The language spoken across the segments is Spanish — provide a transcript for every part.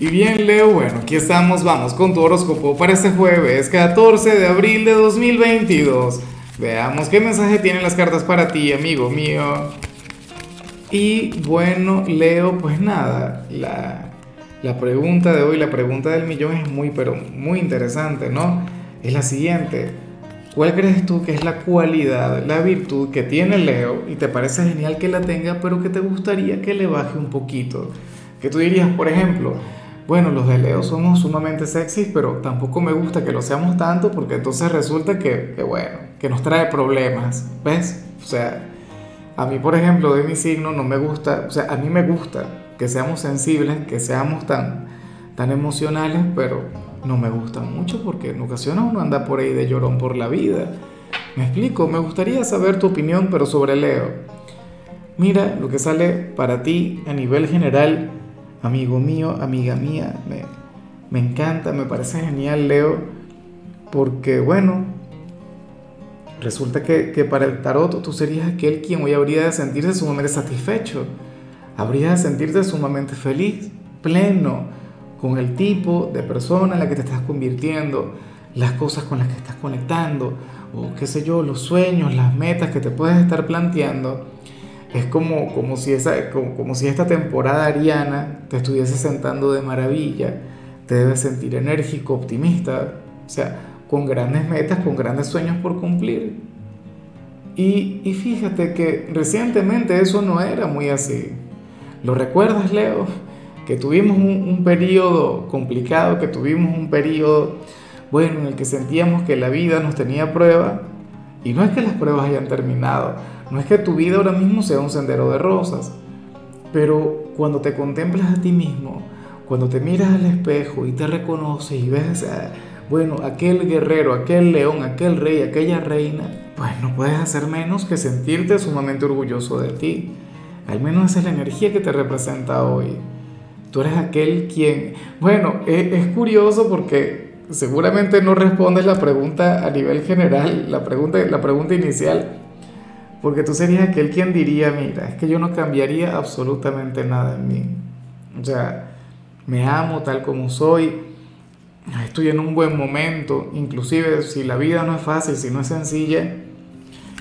Y bien, Leo, bueno, aquí estamos, vamos con tu horóscopo para este jueves 14 de abril de 2022. Veamos qué mensaje tienen las cartas para ti, amigo mío. Y bueno, Leo, pues nada, la, la pregunta de hoy, la pregunta del millón es muy, pero muy interesante, ¿no? Es la siguiente. ¿Cuál crees tú que es la cualidad, la virtud que tiene Leo y te parece genial que la tenga, pero que te gustaría que le baje un poquito? Que tú dirías, por ejemplo, bueno, los de Leo somos sumamente sexys, pero tampoco me gusta que lo seamos tanto porque entonces resulta que, bueno, que nos trae problemas, ¿ves? O sea, a mí, por ejemplo, de mi signo no me gusta, o sea, a mí me gusta que seamos sensibles, que seamos tan, tan emocionales, pero no me gusta mucho porque en ocasiones uno anda por ahí de llorón por la vida. Me explico, me gustaría saber tu opinión, pero sobre Leo. Mira, lo que sale para ti a nivel general amigo mío, amiga mía, me, me encanta, me parece genial, Leo, porque bueno, resulta que, que, para el tarot tú serías aquel quien hoy habría de sentirse sumamente satisfecho, habría de sentirse sumamente feliz, pleno, con el tipo de persona en la que te estás convirtiendo, las cosas con las que estás conectando, o qué sé yo, los sueños, las metas que te puedes estar planteando es como, como, si esa, como, si esta temporada ariana te estuviese sentando de maravilla, te debes sentir enérgico, optimista, o sea, con grandes metas, con grandes sueños por cumplir. Y, y fíjate que recientemente eso no era muy así. ¿Lo recuerdas, Leo? Que tuvimos un, un periodo complicado, que tuvimos un periodo, bueno, en el que sentíamos que la vida nos tenía prueba. Y no es que las pruebas hayan terminado, no es que tu vida ahora mismo sea un sendero de rosas, pero cuando te contemplas a ti mismo, cuando te miras al espejo y te reconoces y ves, bueno, aquel guerrero, aquel león, aquel rey, aquella reina, pues no puedes hacer menos que sentirte sumamente orgulloso de ti. Al menos esa es la energía que te representa hoy. Tú eres aquel quien, bueno, es, es curioso porque seguramente no respondes la pregunta a nivel general, la pregunta, la pregunta inicial, porque tú serías aquel quien diría, mira, es que yo no cambiaría absolutamente nada en mí. O sea, me amo tal como soy, estoy en un buen momento, inclusive si la vida no es fácil, si no es sencilla,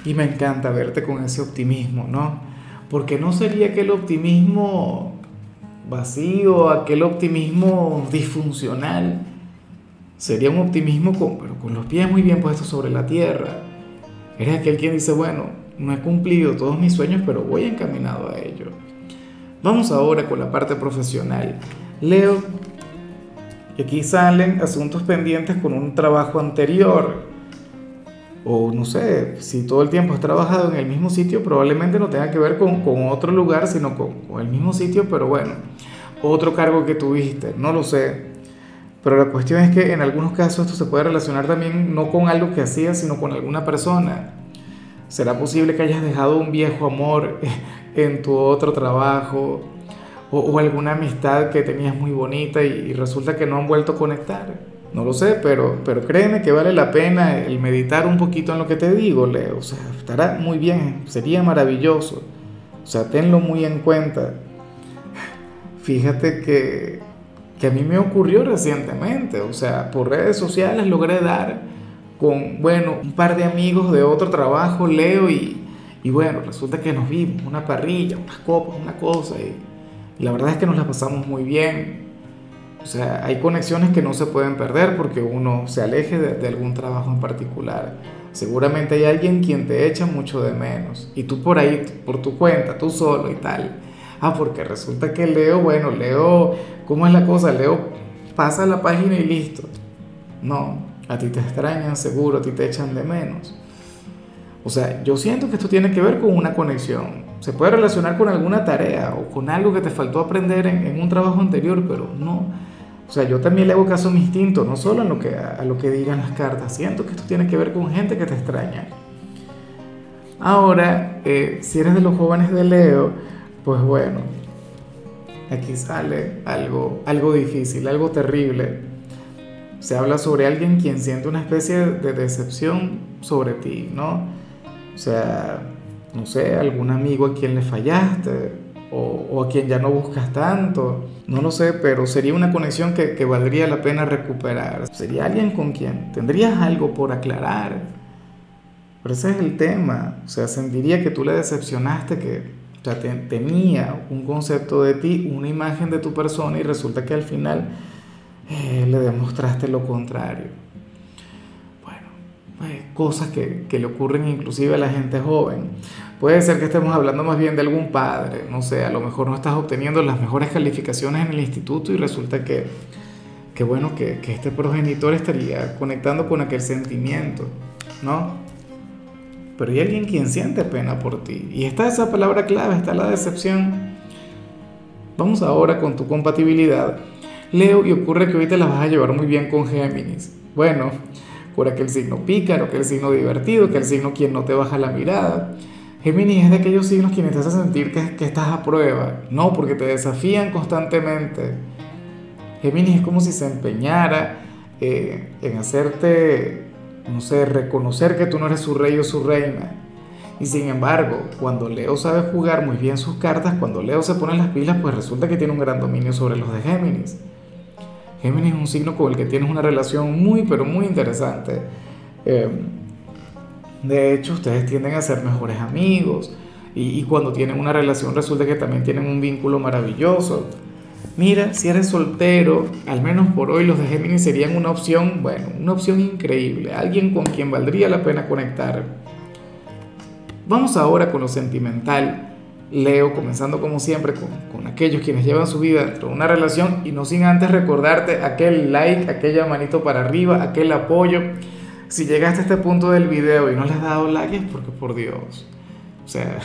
y me encanta verte con ese optimismo, ¿no? Porque no sería aquel optimismo vacío, aquel optimismo disfuncional, sería un optimismo con, pero con los pies muy bien puestos sobre la tierra. Eres aquel quien dice, bueno, no he cumplido todos mis sueños, pero voy encaminado a ello. Vamos ahora con la parte profesional. Leo, aquí salen asuntos pendientes con un trabajo anterior. O no sé, si todo el tiempo has trabajado en el mismo sitio, probablemente no tenga que ver con, con otro lugar, sino con, con el mismo sitio, pero bueno, otro cargo que tuviste, no lo sé. Pero la cuestión es que en algunos casos esto se puede relacionar también no con algo que hacías, sino con alguna persona. ¿Será posible que hayas dejado un viejo amor en tu otro trabajo o, alguna amistad que tenías muy bonita y, resulta que no han vuelto a conectar? No lo sé, pero, pero créeme que vale la pena el meditar un poquito en lo que te digo, Leo. O sea, estará muy bien, sería maravilloso. O sea, tenlo muy en cuenta. Fíjate que, que a mí me ocurrió recientemente. O sea, por redes sociales logré dar con, bueno, un par de amigos de otro trabajo, Leo, y, y bueno, resulta que nos vimos, una parrilla, unas copas, una cosa, y, la verdad es que nos la pasamos muy bien. O sea, hay conexiones que no se pueden perder porque uno se aleje de, de algún trabajo en particular. Seguramente hay alguien quien te echa mucho de menos y tú por ahí, por tu cuenta, tú solo y tal. Ah, porque resulta que Leo, bueno, Leo, ¿cómo es la cosa? Leo pasa la página y listo. No, a ti te extrañan seguro, a ti te echan de menos. O sea, yo siento que esto tiene que ver con una conexión. Se puede relacionar con alguna tarea o con algo que te faltó aprender en, un trabajo anterior, pero no. O sea, yo también le hago caso a mi instinto, no solo a lo, que, a lo que digan las cartas. Siento que esto tiene que ver con gente que te extraña. Ahora, eh, si eres de los jóvenes de Leo, pues bueno, aquí sale algo, algo difícil, algo terrible se habla sobre alguien quien siente una especie de decepción sobre ti, ¿no? O sea, no sé, algún amigo a quien le fallaste, o, a quien ya no buscas tanto. No lo sé, pero sería una conexión que, que valdría la pena recuperar. Sería alguien con quien tendrías algo por aclarar. Pero ese es el tema. O sea, sentiría que tú le decepcionaste, que tenía un concepto de ti, una imagen de tu persona y resulta que al final eh, le demostraste lo contrario. Bueno, eh, cosas que, que, le ocurren inclusive a la gente joven. Puede ser que estemos hablando más bien de algún padre, no sé, a lo mejor no estás obteniendo las mejores calificaciones en el instituto y resulta que, que bueno, que, que este progenitor estaría conectando con aquel sentimiento, ¿no? Pero hay alguien quien siente pena por ti. Y está esa palabra clave, está la decepción. Vamos ahora con tu compatibilidad. Leo, y ocurre que hoy te la vas a llevar muy bien con Géminis. Bueno, por aquel signo pícaro, aquel signo divertido, aquel signo quien no te baja la mirada Géminis es de aquellos signos quienes te hacen sentir que, que estás a prueba, no, porque te desafían constantemente. Géminis es como si se empeñara eh, en hacerte, no sé, reconocer que tú no eres su rey o su reina. Y sin embargo, cuando Leo sabe jugar muy bien sus cartas, cuando Leo se pone las pilas, pues resulta que tiene un gran dominio sobre los de Géminis. Géminis es un signo con el que tienes una relación muy, pero muy interesante. Eh, de hecho, ustedes tienden a ser mejores amigos y, cuando tienen una relación resulta que también tienen un vínculo maravilloso. Mira, si eres soltero, al menos por hoy los de Géminis serían una opción, bueno, una opción increíble, alguien con quien valdría la pena conectar. Vamos ahora con lo sentimental. Leo, comenzando como siempre con, con, aquellos quienes llevan su vida dentro de una relación y no sin antes recordarte aquel like, aquella manito para arriba, aquel apoyo si llegaste a este punto del video y no le has dado like es porque por Dios. O sea,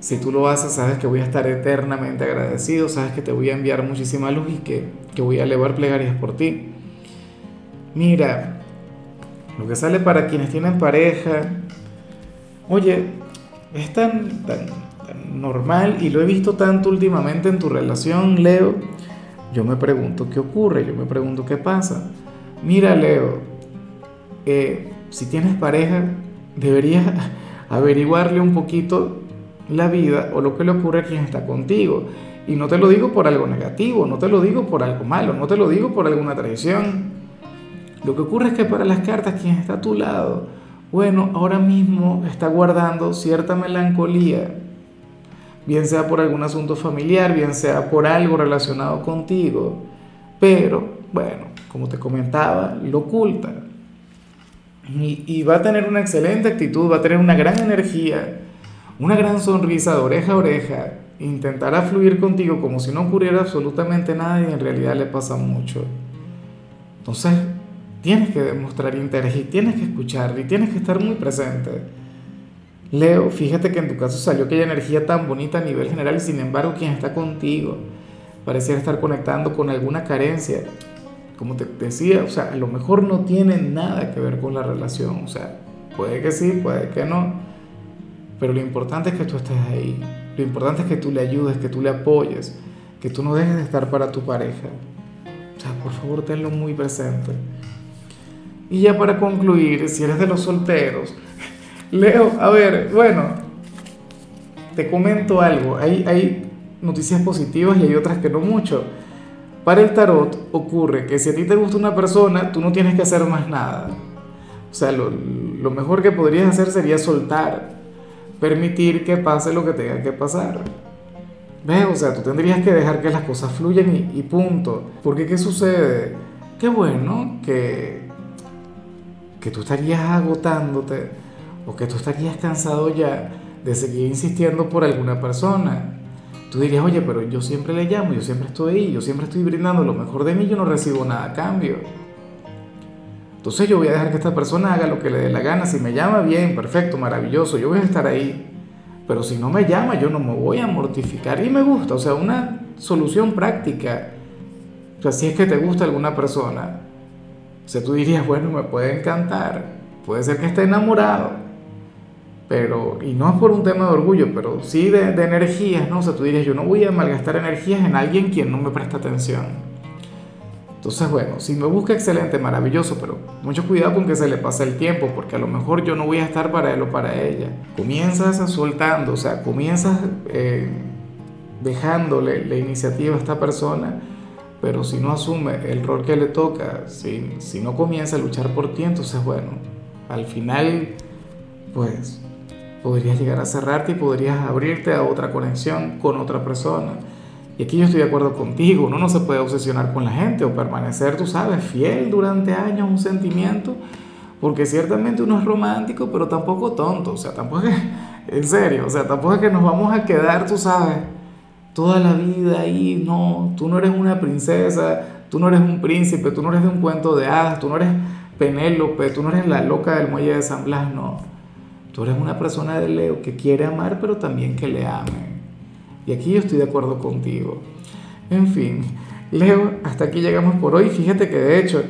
si tú lo haces, sabes que voy a estar eternamente agradecido, sabes que te voy a enviar muchísima luz y que, que voy a elevar plegarias por ti. Mira, lo que sale para quienes tienen pareja, oye, es tan, tan, tan normal y lo he visto tanto últimamente en tu relación, Leo. Yo me pregunto qué ocurre, yo me pregunto qué pasa. Mira, Leo, si tienes pareja, deberías averiguarle un poquito la vida o lo que le ocurre a quien está contigo. Y no te lo digo por algo negativo, no te lo digo por algo malo, no te lo digo por alguna traición. Lo que ocurre es que para las cartas quien está a tu lado, bueno, ahora mismo está guardando cierta melancolía, bien sea por algún asunto familiar, bien sea por algo relacionado contigo, pero bueno, como te comentaba, lo oculta. Y, va a tener una excelente actitud, va a tener una gran energía, una gran sonrisa de oreja a oreja, intentará fluir contigo como si no ocurriera absolutamente nada y en realidad le pasa mucho. Entonces, tienes que demostrar interés y tienes que escuchar y tienes que estar muy presente. Leo, fíjate que en tu caso salió aquella energía tan bonita a nivel general y sin embargo quien está contigo pareciera estar conectando con alguna carencia como te decía, o sea, a lo mejor no tiene nada que ver con la relación, o sea, puede que sí, puede que no, pero lo importante es que tú estés ahí, lo importante es que tú le ayudes, que tú le apoyes, que tú no dejes de estar para tu pareja. O sea, por favor, tenlo muy presente. Y ya para concluir, si eres de los solteros, Leo, a ver, bueno, te comento algo, hay, hay noticias positivas y hay otras que no mucho. Para el tarot ocurre que si a ti te gusta una persona, tú no tienes que hacer más nada. O sea, lo, mejor que podrías hacer sería soltar, permitir que pase lo que tenga que pasar. ¿Ves? O sea, tú tendrías que dejar que las cosas fluyan y, punto. Porque ¿qué sucede? Qué bueno que, que tú estarías agotándote o que tú estarías cansado ya de seguir insistiendo por alguna persona. Tú dirías, oye, pero yo siempre le llamo, yo siempre estoy ahí, yo siempre estoy brindando lo mejor de mí, yo no recibo nada a cambio. Entonces yo voy a dejar que esta persona haga lo que le dé la gana. Si me llama, bien, perfecto, maravilloso, yo voy a estar ahí. Pero si no me llama, yo no me voy a mortificar. Y me gusta, o sea, una solución práctica. O sea, si es que te gusta alguna persona, o sea, tú dirías, bueno, me puede encantar, puede ser que esté enamorado, pero, y no es por un tema de orgullo, pero sí de, de energías, ¿no? O sea, tú dirías, yo no voy a malgastar energías en alguien quien no me presta atención. Entonces, bueno, si me busca excelente, maravilloso, pero mucho cuidado con que se le pase el tiempo, porque a lo mejor yo no voy a estar para él o para ella. Comienzas soltando, o sea, comienzas eh, dejándole la iniciativa a esta persona, pero si no asume el rol que le toca, si, si no comienza a luchar por ti, entonces bueno, al final, pues podrías llegar a cerrarte y podrías abrirte a otra conexión con otra persona. Y aquí yo estoy de acuerdo contigo, uno no se puede obsesionar con la gente o permanecer, tú sabes, fiel durante años a un sentimiento, porque ciertamente uno es romántico, pero tampoco tonto, o sea, tampoco es, en serio, o sea, tampoco es que nos vamos a quedar, tú sabes, toda la vida ahí, no, tú no eres una princesa, tú no eres un príncipe, tú no eres de un cuento de hadas, tú no eres Penélope, tú no eres la loca del muelle de San Blas, no. Tú eres una persona de Leo que quiere amar, pero también que le ame. Y aquí yo estoy de acuerdo contigo. En fin, Leo, hasta aquí llegamos por hoy. Fíjate que de hecho,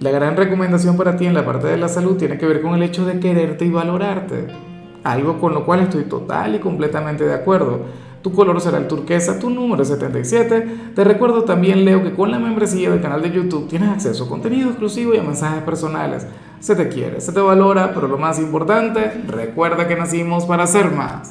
la gran recomendación para ti en la parte de la salud tiene que ver con el hecho de quererte y valorarte. Algo con lo cual estoy total y completamente de acuerdo. Tu color será el turquesa, tu número es 77. Te recuerdo también, Leo, que con la membresía del canal de YouTube tienes acceso a contenido exclusivo y a mensajes personales. Se te quiere, se te valora, pero lo más importante, recuerda que nacimos para ser más.